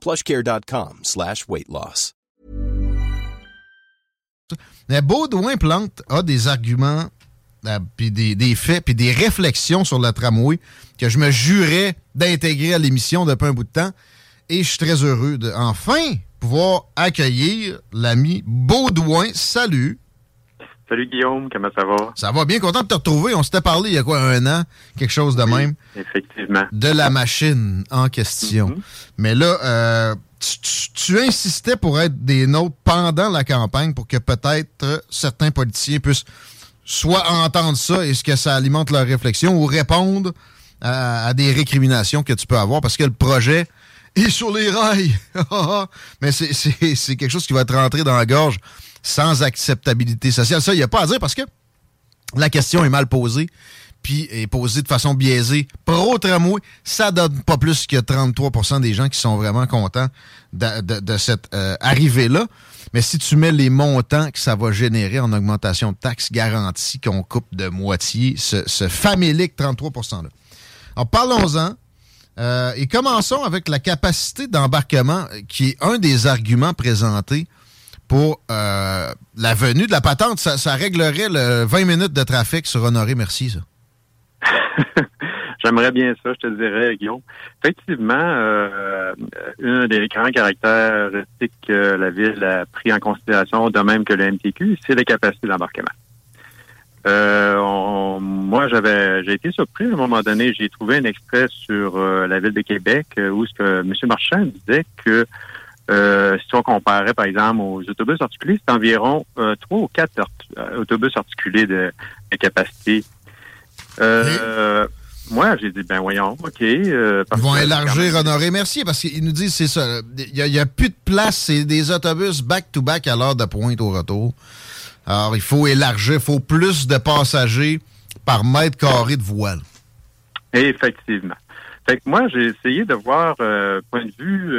plushcare.com slash weight loss. Mais Baudouin Plante a des arguments, euh, puis des, des faits, puis des réflexions sur le tramway que je me jurais d'intégrer à l'émission depuis un bout de temps. Et je suis très heureux de enfin pouvoir accueillir l'ami Baudouin. Salut! Salut Guillaume, comment ça va? Ça va bien, content de te retrouver. On s'était parlé il y a quoi, un an, quelque chose de même? Effectivement. De la machine en question. Mais là, euh, tu, tu- tu insistais pour être des nôtres pendant la campagne pour que peut-être certains politiciens puissent soit entendre ça et ce que ça alimente leur réflexion ou répondre à, à des récriminations que tu peux avoir parce que le projet est sur les rails. Mais c'est quelque chose qui va te rentrer dans la gorge sans acceptabilité sociale. Ça, il n'y a pas à dire parce que la question est mal posée, puis est posée de façon biaisée. Pro-tramway, ça donne pas plus que 33% des gens qui sont vraiment contents de, cette euh, arrivée-là. Mais si tu mets les montants que ça va générer en augmentation de taxes garanties qu'on coupe de moitié, ce, ce famélique 33 %-là. Alors parlons-en. Euh, et commençons avec la capacité d'embarquement, euh, qui est un des arguments présentés pour euh, la venue de la patente. Ça, réglerait le 20 minutes de trafic sur Honoré Merci. J'aimerais bien ça, je te dirais, Guillaume. Effectivement, euh, un des grands caractéristiques que la ville a pris en considération, de même que le MTQ, c'est la capacité d'embarquement. Euh, moi, j'avais, j'ai été surpris à un moment donné. J'ai trouvé un extrait sur euh, la ville de Québec où M. Marchand disait que euh, si on comparait, par exemple, aux autobus articulés, c'est environ euh, trois ou quatre art- euh, autobus articulés de, de capacité. Euh, Moi, j'ai dit, ben voyons, OK. euh, Ils vont élargir Honoré Merci parce qu'ils nous disent c'est ça. Il n'y a, plus de place. C'est des autobus back-to-back à l'heure de pointe au retour. Alors, il faut élargir. Il faut plus de passagers par mètre carré de voile. Effectivement. Fait que moi, j'ai essayé de voir, euh, point de vue,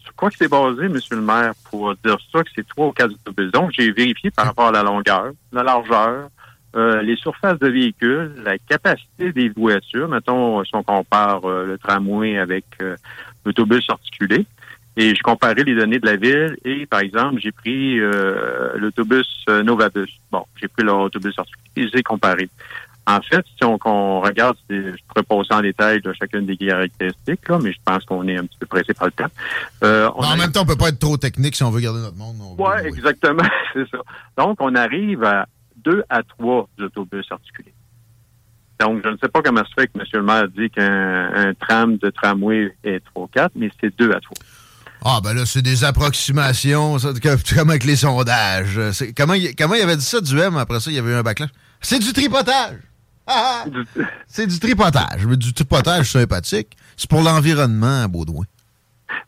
sur quoi que c'est basé, Monsieur le maire, pour dire ça, que c'est trois ou quatre autobus. Donc, j'ai vérifié par rapport à la longueur, la largeur, euh, les surfaces de véhicules, la capacité des voitures. Mettons, si on compare euh, le tramway avec euh, l'autobus articulé. Et je comparais les données de la ville et, par exemple, j'ai pris euh, l'autobus euh, Novabus. Bon, j'ai pris leur autobus articulé et je les ai comparés. En fait, si on, regarde, je pourrais passer en détail de chacune des caractéristiques, là, mais je pense qu'on est un petit peu pressé par le temps. Euh, on en même temps, on peut pas être trop technique si on veut garder notre monde. on veut- Ouais, exactement, c'est ça. Donc, on arrive à deux à trois autobus articulés. Donc, je ne sais pas comment se fait que M. le maire dit qu'un un tram de tramway est 3-4, mais c'est deux à trois. Ah, ben là, c'est des approximations, ça, comme avec les sondages. Comment, il- comment il avait dit ça, du M, après ça, il y avait eu un backlash? C'est du tripotage! C'est du tripotage. Mais du tripotage sympathique. C'est pour l'environnement Baudouin.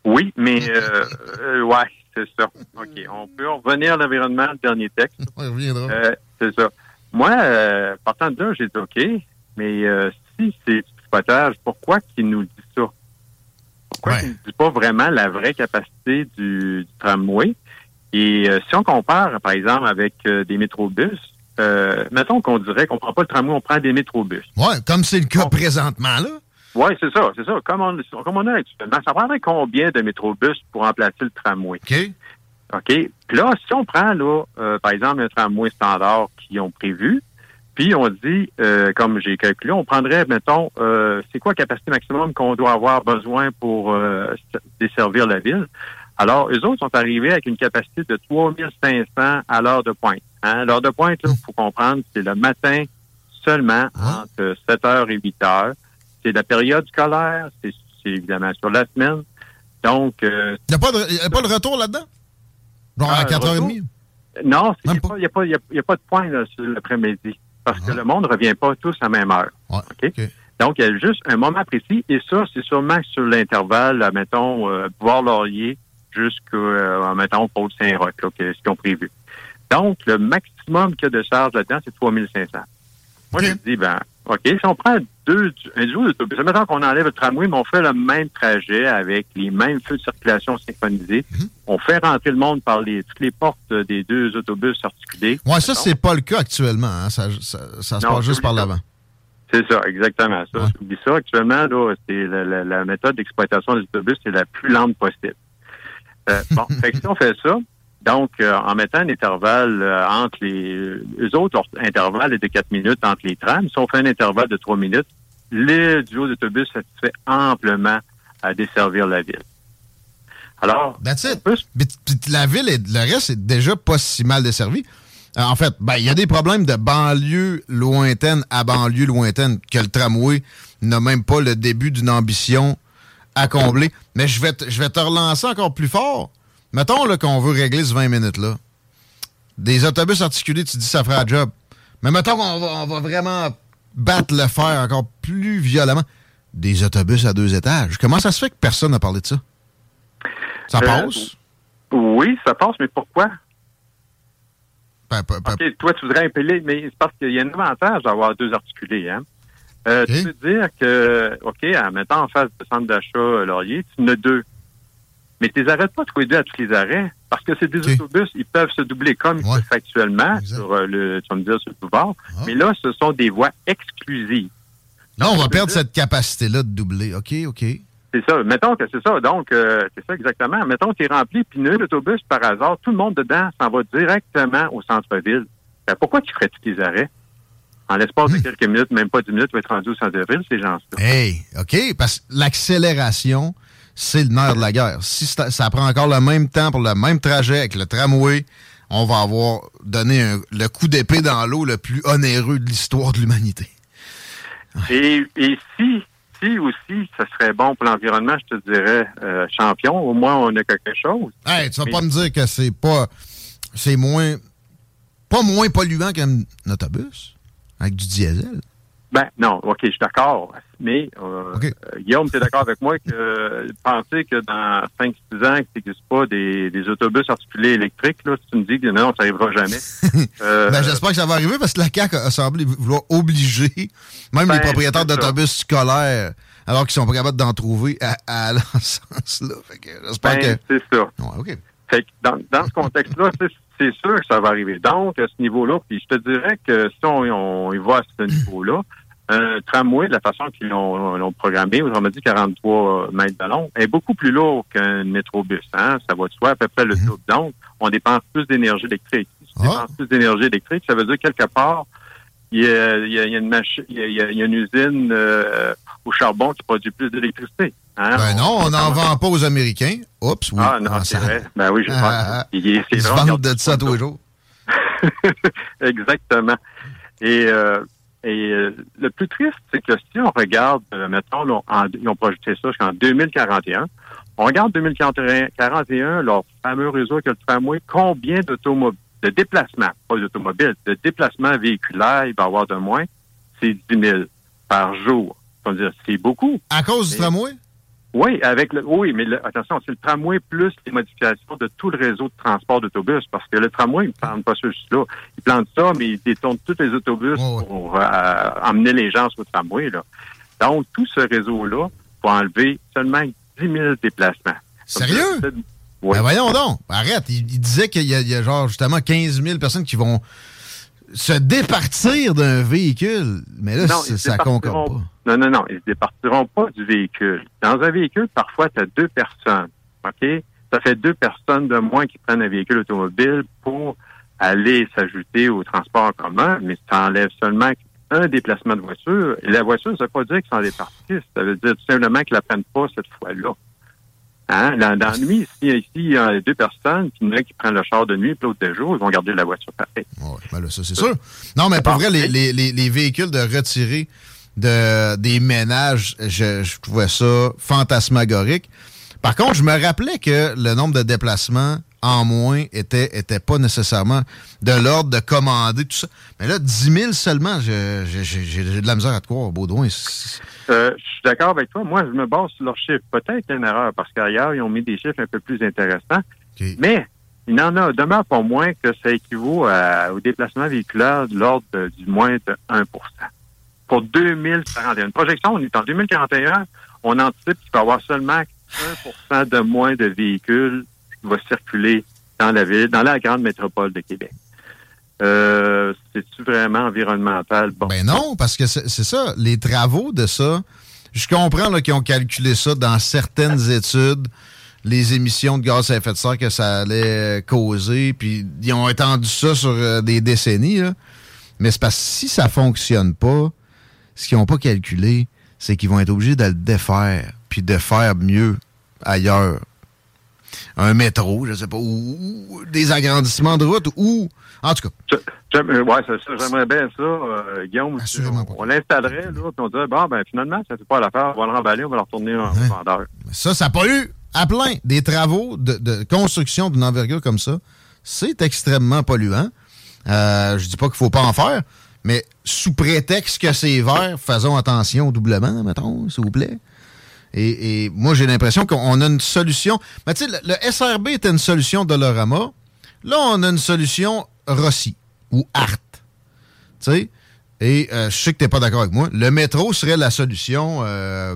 Oui, mais euh, euh, ouais, c'est ça. OK. On peut revenir à l'environnement, le dernier texte. On reviendra. Euh, c'est ça. Moi, euh, partant de là, j'ai dit OK, mais euh, si c'est du tripotage, pourquoi qu'il nous dit ça? Pourquoi qu'il ne dit pas vraiment la vraie capacité du, du tramway? Et si on compare, par exemple, avec des métrobus, euh, mettons qu'on dirait qu'on prend pas le tramway, on prend des métrobus. Ouais, comme c'est le cas présentement, là. Oui, c'est ça, c'est ça. Comme on, comme on a actuellement, ça prendrait combien de métrobus pour remplacer le tramway? OK. OK. Puis là, si on prend, là, euh, par exemple, un tramway standard qu'ils ont prévu, puis on dit, euh, comme j'ai calculé, on prendrait, mettons, euh, c'est quoi la capacité maximum qu'on doit avoir besoin pour euh, desservir la ville? Alors, eux autres sont arrivés avec une capacité de 3500 à l'heure de pointe. Hein? L'heure de pointe, il faut comprendre, c'est le matin seulement entre 7h et 8h. C'est la période scolaire, c'est évidemment sur la semaine. Donc... Euh, il n'y a, pas de retour là-dedans? Genre à 4h30? Ah, non, il n'y a, pas, a, pas de point l'après-midi. Parce que ah. le monde ne revient pas tous à la même heure. Donc, il y a juste un moment précis. Et ça, c'est sûrement sur l'intervalle, mettons, euh, Bois-Laurier jusqu'à, euh, mettons, Pôle-Saint-Roch, ce qu'ils ont prévu. Donc, le maximum qu'il y a de charge là-dedans, c'est 3500. Moi, je dis, ben, OK, si on prend deux, un duo d'autobus, mettons qu'on enlève le tramway, mais on fait le même trajet avec les mêmes feux de circulation synchronisés. Mhm. On fait rentrer le monde par les, toutes les portes des deux autobus articulés. Oui, ça, c'est pas le cas actuellement. Hein. Ça, ça, se passe juste par l'avant. C'est ça, exactement. Ça, ouais. ça. Actuellement, là, c'est la, méthode d'exploitation des autobus, c'est la plus lente possible. Euh, bon, fait si on fait ça, donc, euh, en mettant un intervalle euh, entre les... Eux autres, leur intervalle est de 4 minutes entre les trams. Si on fait un intervalle de 3 minutes, le duo d'autobus satisfait amplement à desservir la ville. Alors... That's it. la ville et le reste est déjà pas si mal desservi. Euh, en fait, ben, il y a des problèmes de banlieue lointaine à banlieue lointaine que le tramway n'a même pas le début d'une ambition à combler. Mais je vais, je vais te relancer encore plus fort. Mettons qu'on veut régler ce 20 minutes-là. Des autobus articulés, tu dis ça fera un job. Mais mettons qu'on va, on va vraiment battre le fer encore plus violemment. Des autobus à deux étages. Comment ça se fait que personne n'a parlé de ça? Ça euh, passe? Oui, ça passe, mais pourquoi? Ben, ben, ben. toi, tu voudrais impeller, mais c'est parce qu'il y a un avantage d'avoir deux articulés. Hein? Euh, tu veux dire que, OK, mettons en face du centre d'achat Laurier, tu en as deux. Mais tu les arrêtes pas les deux à tous les arrêts. Parce que ces deux autobus, ils peuvent se doubler comme ils peuvent actuellement sur euh, le, sur le boulevard. Ah. Mais là, ce sont des voies exclusives. Là, on va perdre cette capacité-là de doubler. OK, OK. C'est ça. Mettons que c'est ça. Donc, euh, c'est ça exactement. Mettons que tu es rempli, puis nul autobus par hasard, tout le monde dedans s'en va directement au centre-ville. Ben, pourquoi tu ferais tous les arrêts? En l'espace de hmm. quelques minutes, même pas dix minutes, tu vas être rendu au centre-ville, ces gens-là. Hey, OK, parce que l'accélération c'est le nerf de la guerre. Si ça, prend encore le même temps pour le même trajet avec le tramway, on va avoir donné le coup d'épée dans l'eau le plus onéreux de l'histoire de l'humanité. Et, si, si aussi, ce serait bon pour l'environnement, je te dirais euh, champion. Au moins, on a quelque chose. Hey, tu vas pas me dire que c'est pas, c'est moins, pas moins polluant qu'un autobus avec du diesel. Ben non, ok, je suis d'accord. Mais euh, euh, Guillaume, tu es d'accord avec moi que penser que dans 5-6 ans, qu'il n'existe pas des, autobus articulés électriques, là, tu me dis que non, ça n'arrivera jamais. Euh, ben, j'espère que ça va arriver parce que la CAQ a semblé vouloir obliger même les ben, propriétaires d'autobus scolaires, alors qu'ils sont pas capables d'en trouver, à, à sens-là. J'espère ben, que... C'est ça. Fait que dans, dans ce contexte-là, c'est sûr que ça va arriver. Donc, à ce niveau-là, puis je te dirais que si on, on y va à ce niveau-là, un tramway, de la façon qu'ils l'ont programmé, autrement dit 43 mètres de long, est beaucoup plus lourd qu'un métrobus. Hein? Ça va de soi à peu près le mhm. double. Donc, on dépense plus d'énergie électrique. Si on ah. dépense plus d'énergie électrique, ça veut dire quelque part, il y a, il y a, une, machine, il y a, une usine euh, au charbon qui produit plus d'électricité. Hein? Ben non, on n'en vend pas aux Américains. Oups, oui. Ah non, ah, c'est vrai. Ben oui, je pense. Ah, ils se vendent de ça tous les jours. Exactement. Et euh, et euh, le plus triste, c'est que si on regarde, euh, mettons, ils ont projeté ça jusqu'en 2041, on regarde 2041, leur fameux réseau avec le tramway, combien d'automobiles, de déplacements, pas d'automobiles, de déplacements véhiculaires il va y avoir de moins, c'est 10 000 par jour. C'est beaucoup. À cause du tramway? Oui, avec le, oui, mais attention, c'est le tramway plus les modifications de tout le réseau de transport d'autobus, parce que le tramway, il ne plante pas juste là. Il plante ça, mais il détourne tous les autobus pour euh, emmener les gens sur le tramway. Là. Donc, tout ce réseau-là, pour enlever seulement 10 000 déplacements. Sérieux? Ben voyons donc, arrête. Il, disait qu'il y, y, a genre justement 15 000 personnes qui vont se départir d'un véhicule. Mais là, ça ne concorde pas. Non, non, non. Ils ne se départiront pas du véhicule. Dans un véhicule, parfois, tu as deux personnes. OK? Ça fait deux personnes de moins qui prennent un véhicule automobile pour aller s'ajouter au transport en commun, mais ça enlève seulement un déplacement de voiture. Et la voiture, ça ne veut pas dire qu'ils s'en départissent. Ça veut dire tout simplement qu'ils ne la prennent pas cette fois-là. Hein? Dans, dans la nuit, ici, il y a deux personnes, puis a qui prennent le char de nuit, puis l'autre de jour, ils vont garder la voiture pareil. Oui, ben ça, c'est sûr. Non, mais pour vrai, les, les, les, véhicules de retirés de, des ménages, je, je trouvais ça fantasmagorique. Par contre, je me rappelais que le nombre de déplacements en moins était, était pas nécessairement de l'ordre de commander tout ça. Mais là, 10 000 seulement, j'ai de la misère à te croire, Baudouin. Euh, je suis d'accord avec toi. Moi, je me base sur leurs chiffres. Peut-être qu'il y a une erreur, parce qu'ailleurs, ils ont mis des chiffres un peu plus intéressants. Mais il n'en a demeure pas moins que ça équivaut au déplacement véhiculaire de l'ordre du moins de 1% Pour 2041. Une projection, on est en 2041, on anticipe qu'il va y avoir seulement 1% de moins de véhicules qui vont circuler dans la ville, dans la grande métropole de Québec. Euh, c'est-tu vraiment environnemental? Ben non, parce que c'est ça. Les travaux de ça, je comprends qu'ils ont calculé ça dans certaines études, les émissions de gaz à effet de serre que ça allait causer, puis ils ont étendu ça sur euh, des décennies. Mais c'est parce que si ça fonctionne pas, ce qu'ils n'ont pas calculé, c'est qu'ils vont être obligés de le défaire, puis de faire mieux ailleurs. Un métro, je sais pas, ou des agrandissements de route, ou en tout cas. Ça. J'aimerais bien ça, euh, Guillaume. On, l'installerait, là, puis on dirait, bon, ben finalement, ça ne fait pas l'affaire, on va le remballer, on va le retourner en vendeur. Ça, ça n'a pas eu à plein des travaux de, construction d'une envergure comme ça. C'est extrêmement polluant. Euh, je dis pas qu'il faut pas en faire, mais sous prétexte que c'est vert, faisons attention au doublement, mettons, s'il vous plaît. Et, moi, j'ai l'impression qu'on a une solution. Mais tu sais, le, le, SRB était une solution de l'Orama. Là, on a une solution Rossi ou Art. Tu sais? Et euh, je sais que tu n'es pas d'accord avec moi. Le métro serait la solution, euh,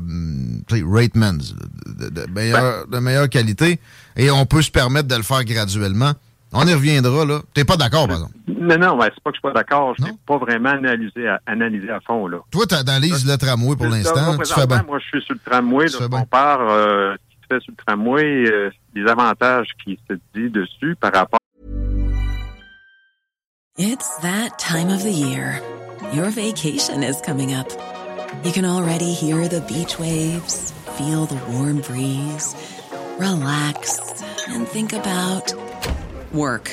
Ratemans, de, de, de, meilleure, qualité. Et on peut se permettre de le faire graduellement. On y reviendra, là. Tu n'es pas d'accord, par exemple? Non, non, ouais, c'est pas que je suis pas d'accord. Je n'ai pas vraiment analysé à, analysé à fond, là. Toi, tu analyses le tramway pour l'instant. Moi, je suis sur le tramway. Là, on part euh, ce qui se fait sur le tramway, euh, les avantages qui se disent dessus par rapport It's that time of the year. Your vacation is coming up. You can already hear the beach waves, feel the warm breeze, relax, and think about work.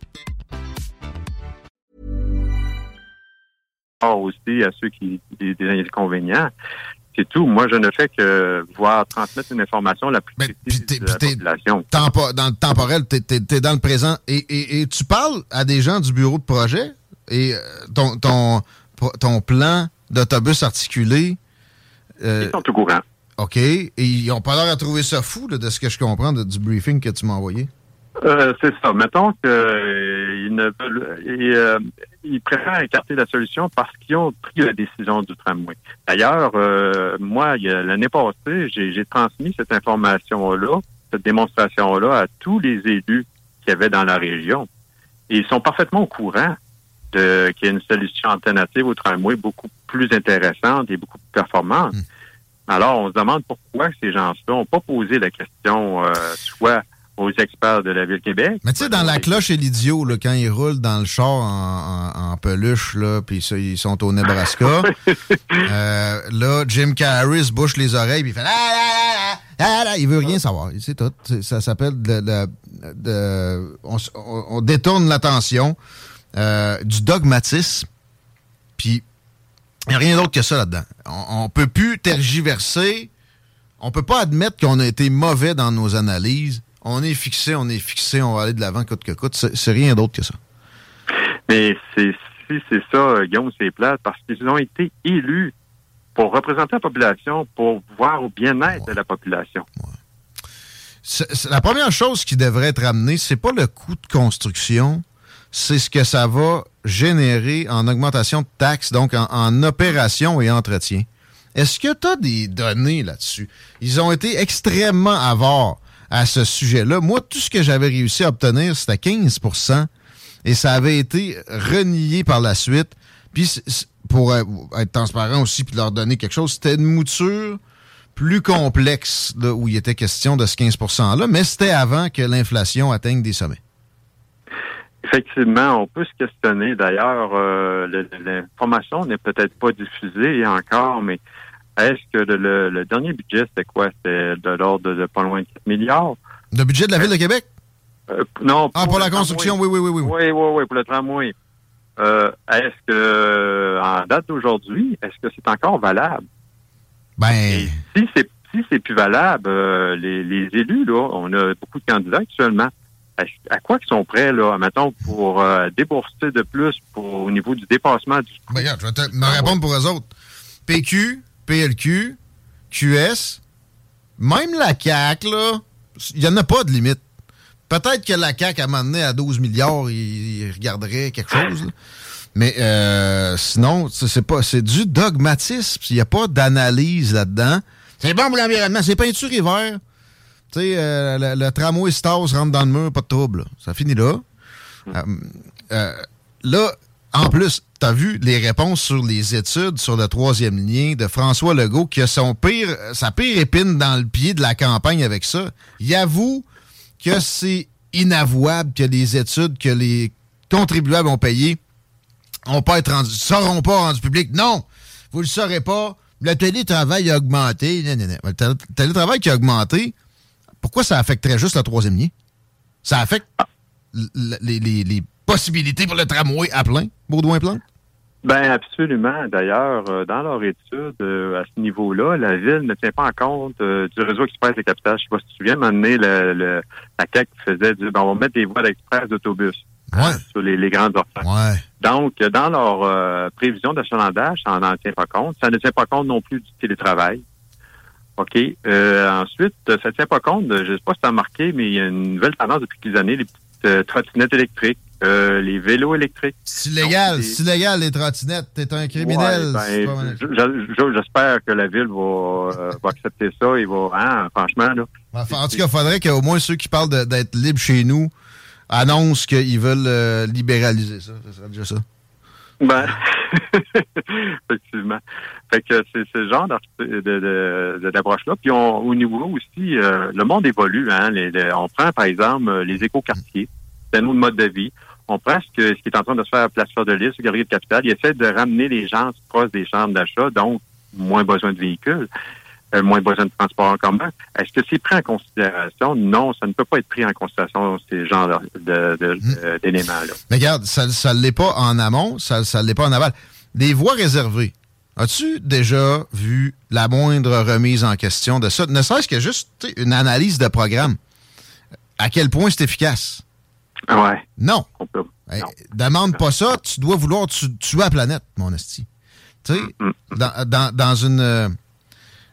aussi à ceux qui des, des inconvénients. C'est tout. Moi, je ne fais que voir transmettre une information la plus précise de la population. dans le temporel, tu es, dans le présent. Et, et, tu parles à des gens du bureau de projet? Et euh, ton, ton, ton plan d'autobus articulé. Euh, ils sont au courant. OK. Et ils n'ont pas l'air à trouver ça fou de ce que je comprends du briefing que tu m'as envoyé. Euh, c'est ça. Mettons qu'ils euh, ne veulent, euh, ils, préfèrent écarter la solution parce qu'ils ont pris la décision du tramway. D'ailleurs, euh, moi, l'année passée, j'ai transmis cette information-là, cette démonstration-là à tous les élus qu'il y avait dans la région. Et ils sont parfaitement au courant de qu'il y a une solution alternative au tramway beaucoup plus intéressante et beaucoup plus performante. Hmm. Alors, on se demande pourquoi ces gens-là n'ont pas posé la question, soit aux experts de la Ville-Québec. Mais tu sais, dans la cloche et l'idiot, quand ils roulent dans le char en, peluche, là, puis ils sont au Nebraska, euh, là, Jim Carrey se bouche les oreilles, puis il fait ah, ah, ah, il veut rien savoir. C'est tout. Ça s'appelle de, de, on, détourne l'attention euh, du dogmatisme, puis il n'y a rien d'autre que ça là-dedans. On, on peut plus tergiverser. On peut pas admettre qu'on a été mauvais dans nos analyses on est fixé, on est fixé, on va aller de l'avant coûte que coûte. C'est rien d'autre que ça. Mais c'est si c'est ça, Guillaume, c'est plate, parce qu'ils ont été élus pour représenter la population, pour voir au bien-être de la population. la première chose qui devrait être amenée, c'est pas le coût de construction, c'est ce que ça va générer en augmentation de taxes, donc en, opération et entretien. Est-ce que tu as des données là-dessus? Ils ont été extrêmement avares à ce sujet-là. Moi, tout ce que j'avais réussi à obtenir, c'était 15% et ça avait été renié par la suite. Puis, pour euh, être transparent aussi, puis leur donner quelque chose, c'était une mouture plus complexe où il était question de ce 15 %-là, mais c'était avant que l'inflation atteigne des sommets. Effectivement, on peut se questionner. D'ailleurs, euh, l'information n'est peut-être pas diffusée encore, mais est-ce que le, dernier budget, c'était quoi? C'était de l'ordre de, pas loin de 4 milliards. Le budget de la Ville de Québec? Euh, non. ah, pour la construction, oui, oui, oui, oui. Oui, oui, oui, pour le tramway. Euh, est-ce que, en date d'aujourd'hui, est-ce que c'est encore valable? Ben. si c'est si c'est plus valable, euh, les, les, élus, là, on a beaucoup de candidats actuellement. À, quoi ils sont prêts, là, mettons, pour euh, débourser de plus pour, au niveau du dépassement du. Ben, regarde, je vais te, me répondre pour eux autres. PQ, PLQ, QS, même la CAC, là, il n'y en a pas de limite. Peut-être que la CAC, à un à 12 milliards, il, regarderait quelque chose. Mais euh, sinon, c'est pas c'est du dogmatisme. Il n'y a pas d'analyse là-dedans. C'est bon pour l'environnement, c'est peinture hiver. Tu sais, euh, le, tramway Stars rentre dans le mur, pas de trouble. Ça finit là. Euh, là, en plus, tu as vu les réponses sur les études sur le troisième lien de François Legault qui a son pire, sa pire épine dans le pied de la campagne avec ça. Il avoue que c'est inavouable que les études que les contribuables ont payées ont pas être rendu, seront pas rendus publics. Non! Vous le saurez pas. Le télétravail a augmenté. Le télétravail qui a augmenté, pourquoi ça affecterait juste le troisième lien? Ça affecte les, possibilités pour le tramway à plein, Baudouin-Plante? Ben absolument. D'ailleurs, euh, dans leur étude euh, à ce niveau-là, la ville ne tient pas en compte euh, du réseau express des capitales. Je sais pas si tu te souviens, donné, le, le, la CAQ faisait du ben, on va mettre des voies d'express d'autobus sur les, grandes offres. Donc, dans leur prévision d'achalandage, ça n'en tient pas compte. Ça ne tient pas compte non plus du télétravail. OK? ensuite, ça ne tient pas compte, je ne sais pas si tu as remarqué, mais il y a une nouvelle tendance depuis quelques années, les petites trottinettes électriques. Euh, les vélos électriques. C'est illégal, c'est illégal les trottinettes. T'es un criminel. Ben, j'espère que la ville va, euh, va, accepter ça. Il va, hein, franchement là. en tout cas, il faudrait qu'au moins ceux qui parlent d'être libres chez nous annoncent qu'ils veulent euh, libéraliser ça. Ce serait déjà ça. Ben, effectivement. Fait que c'est ce genre d'approche-là. Puis on, au niveau aussi, le monde évolue. Hein, on prend par exemple les écoquartiers. C'est un autre mode de vie on prend ce, qui est en train de se faire à Place Fleur de Lys, Galerie de Capital. Il essaie de ramener les gens proches des chambres d'achat, donc moins besoin de véhicules, euh, moins besoin de transport en commun. Est-ce que c'est pris en considération? Non, ça ne peut pas être pris en considération, ces genres hmm. d'éléments-là. Mais regarde, ça ne l'est pas en amont, ça ne l'est pas en aval. Les voies réservées, As-tu déjà vu la moindre remise en question de ça? Ne serait-ce que juste une analyse de programme. À quel point c'est efficace? Ouais. Non. demande pas ça, tu dois vouloir tuer la planète, mon esti. Tu sais, mm, mm. dans, une, euh,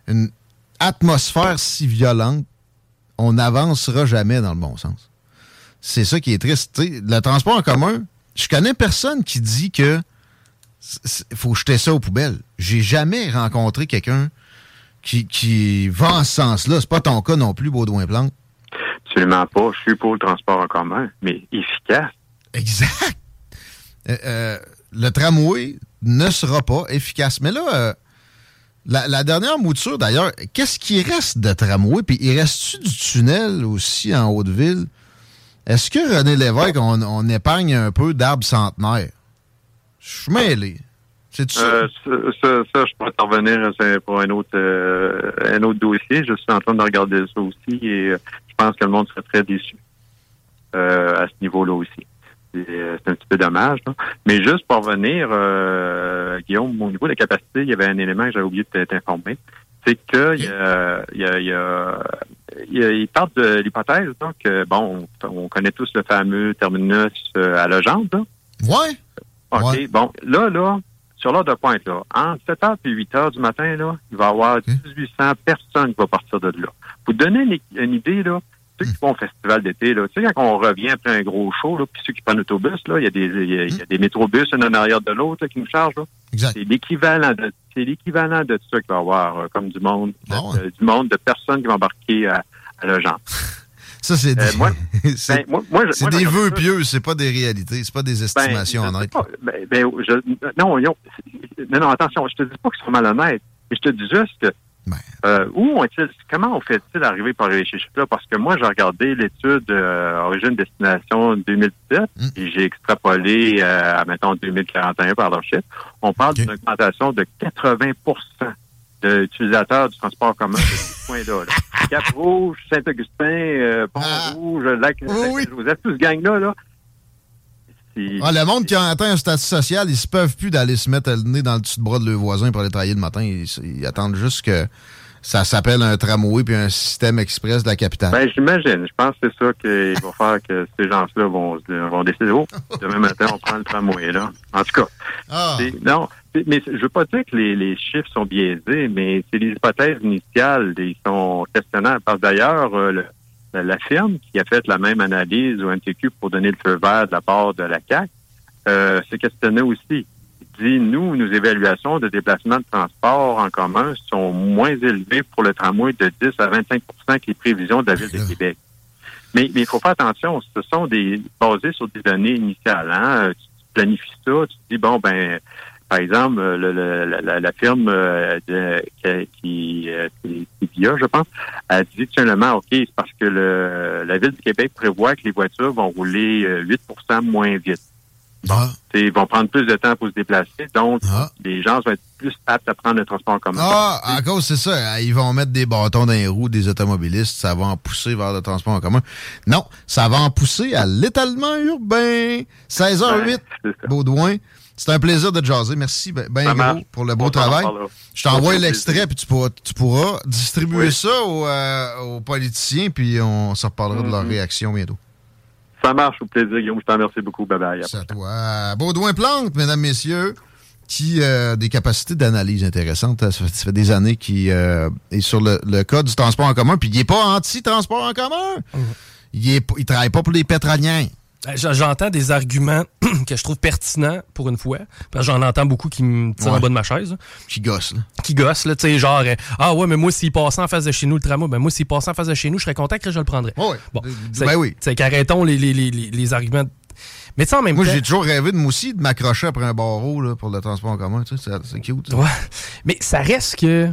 une atmosphère si violente, on n'avancera jamais dans le bon sens. C'est ça qui est triste. le transport en commun, je connais personne qui dit que faut jeter ça aux poubelles. J'ai jamais rencontré quelqu'un qui, qui va en ce sens-là. C'est pas ton cas non plus, Baudouin Plante. Absolument pas. Je suis pour le transport en commun, mais efficace. Exact. Euh, euh, le tramway ne sera pas efficace. Mais là, euh, la, dernière mouture, d'ailleurs, qu'est-ce qui reste de tramway? Puis il reste-tu du tunnel aussi en Haute-Ville? Est-ce que René Lévesque, on, épargne un peu d'arbres centenaires? Je suis mêlé. C'est ça? ça? ça? je pourrais t'en revenir pour un autre, un autre dossier. Je suis en train de regarder ça aussi et pense que le monde serait très déçu euh, à ce niveau-là aussi. Euh, c'est un petit peu dommage. Mais juste pour revenir, euh, Guillaume, au niveau de la capacité, il y avait un élément que j'avais oublié de t'informer. C'est que il y a, il y a, il, parle de l'hypothèse, donc bon, on, connaît tous le fameux terminus à Legendre. Là. Ouais. OK. Bon, là, là, sur l'heure de pointe, là, entre 7h et 8h du matin, là, il va y avoir 1800 personnes qui vont partir de là. Vous donnez une, idée, là, ceux qui vont au festival d'été, là, tu sais, quand on revient après un gros show, là, puis ceux qui prennent l'autobus, là, il y a des, il y a, y a des métrobus, un en arrière de l'autre, qui nous chargent, là. Exact. C'est l'équivalent de, c'est l'équivalent de ça qu'il va y avoir, euh, comme du monde, ouais. euh, du monde de personnes qui vont embarquer à, à le genre. Ça, c'est des, Euh, moi- c'est- Ben, moi, moi, je- c'est moi, des vœux pieux, c'est pas des réalités, c'est pas des Ben, estimations honnêtes. pas. Ben, ben, je- non, non, non, non, attention, je te dis pas qu'ils sont malhonnêtes, mais je te dis juste que Ben. euh, où ont-ils, comment on fait-il arriver par les chiffres-là? Parce que moi, j'ai regardé l'étude euh, origine-destination 2017 Mm. et j'ai extrapolé euh, à, mettons, 2041 par leur chiffre. On parle d'une augmentation de 80 d'utilisateurs du transport commun de ce point-là. là. Cap-Rouge, Saint-Augustin, euh, Ah. Pont-Rouge, Lac, Oui. Lac-Joseph, tout ce gang-là, là. Ah, le monde qui a atteint un statut social, ils se peuvent plus d'aller se mettre le nez dans le dessus de bras de leurs voisins pour aller travailler le matin. Ils, ils attendent juste que ça s'appelle un tramway puis un système express de la capitale. Ben, j'imagine. Je pense que c'est ça qui va faire que ces gens-là vont, vont décider, oh, demain matin, on prend le tramway, là. En tout cas, ah, non. Mais je veux pas dire que les, les chiffres sont biaisés, mais c'est les hypothèses initiales, ils sont questionnables. Parce que d'ailleurs, euh, la, firme qui a fait la même analyse au NTQ pour donner le feu vert de la part de la CAC, euh, s'est questionné aussi. Dit, nous, nos évaluations de déplacement de transport en commun sont moins élevées pour le tramway de 10 à 25% que les prévisions de la Ville de Québec. Mais il faut faire attention, ce sont des basés sur des données initiales. Hein? Tu, tu planifies ça, tu te dis, bon, ben, par exemple, euh, le, le- la, la- firme euh, de, qui, qui, euh, qui- qui via, je pense, a dit tout simplement, OK, c'est parce que le, la Ville du Québec prévoit que les voitures vont rouler euh, 8% moins vite. Ah, Ils vont prendre plus de temps pour se déplacer, donc Ah. les gens vont être plus aptes à prendre le transport en commun. Ah, à cause, c'est ça. Ils vont mettre des bâtons dans les roues des automobilistes. Ça va en pousser vers le transport en commun. Non, ça va en pousser à l'étalement urbain. 16h08, Ouais, c'est ça. Baudouin. C'est un plaisir de te jaser. Merci ben, ben gros pour le beau travail. Je t'envoie l'extrait, puis tu pourras, tu pourras distribuer Oui. ça aux, euh, aux politiciens, puis on se reparlera de leur Mhm. réaction bientôt. Ça marche, au plaisir, Guillaume. Je t'en remercie beaucoup. Bye bye. C'est à toi. Baudouin Plante, mesdames, messieurs, qui a des capacités d'analyse intéressantes. Ça fait, ça fait des années qu'il euh, est sur le, le cas du transport en commun, puis il n'est pas anti-transport en commun. Il est, il travaille pas pour les pétroliens. J- J'entends des arguments que je trouve pertinents pour une fois. Parce que j'en entends beaucoup qui me tirent en Ouais. bas de ma chaise. là. Qui gosse, là. Qui gossent, là, tu sais, genre, euh, ah ouais, mais moi, s'il passait en face de chez nous le tramway, ben moi, s'il passait en face de chez nous, je serais content que je le prendrais. Ouais. Bon, Ben c'est oui. c'est qu'arrêtons les, les, les, les- arguments. Mais tu en même Moi, j'ai toujours rêvé de moi aussi de m'accrocher après un barreau là, pour le transport en commun. Tu sais, c'est- c'est cute. ça. Ouais. Mais ça reste que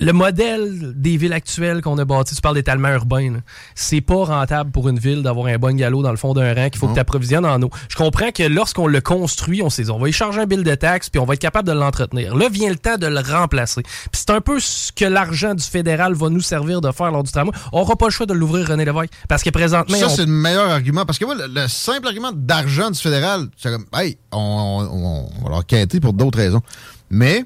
le modèle des villes actuelles qu'on a bâties, tu parles d'étalement urbain, c'est pas rentable pour une ville d'avoir un bon galop dans le fond d'un rang qu'il faut Non. que tu approvisionnes en eau. Je comprends que lorsqu'on le construit, on s'est dit, on va y charger un bill de taxes puis on va être capable de l'entretenir. Là vient le temps de le remplacer. Puis c'est un peu ce que l'argent du fédéral va nous servir de faire lors du tramway. On n'aura pas le choix de l'ouvrir René Lévesque parce que présentement Ça, on- c'est le meilleur argument. Parce que moi, le, le simple argument d'argent du fédéral, c'est comme, hey, on, on- on va leur quêter pour d'autres raisons. Mais,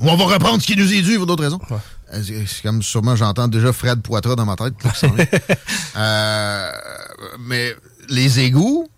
on va reprendre ce qui nous est dû pour d'autres raisons. Ouais. Euh, C'est comme sûrement, j'entends déjà Fred Poitras dans ma tête. Euh, mais les égouts,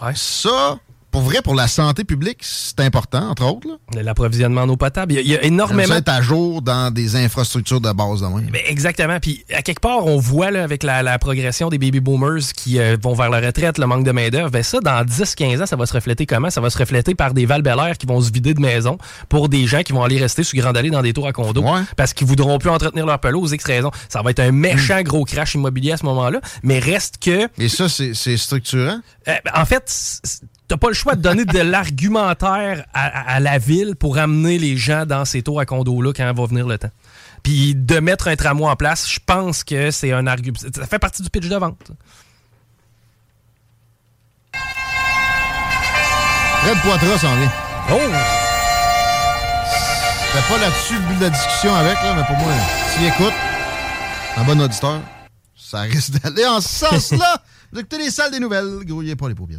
Ouais. ça, pour vrai, pour la santé publique, c'est important, entre autres. L'approvisionnement en eau potable, il y a- il y, a énormément être à jour dans des infrastructures de base de même. Ben, exactement. Puis à quelque part, on voit là, avec la, la progression des baby boomers qui euh, vont vers la retraite, le manque de main-d'œuvre, ben ça, dans 10-15 ans, ça va se refléter comment? Ça va se refléter par des val qui vont se vider de maison pour des gens qui vont aller rester sur Grande Allée dans des tours à condos Ouais. parce qu'ils voudront plus entretenir leur pelouse, X raisons. Ça va être un méchant gros crash immobilier à ce moment-là. Mais reste que, Et ça, c'est structurant? euh, ben, en fait, t'as pas le choix de donner de l'argumentaire à, à- à la ville pour amener les gens dans ces tours à condos-là quand va venir le temps. Puis de mettre un tramway en place, je pense que c'est un argument. Ça fait partie du pitch de vente. Fred Poitras s'en vient. Oh! C'était pas là-dessus le but de la discussion avec, là, mais pour moi, s'il écoute, un bon auditeur, ça risque d'aller en ce sens-là. Vous écoutez les salles des nouvelles, grouillez pas les paupières.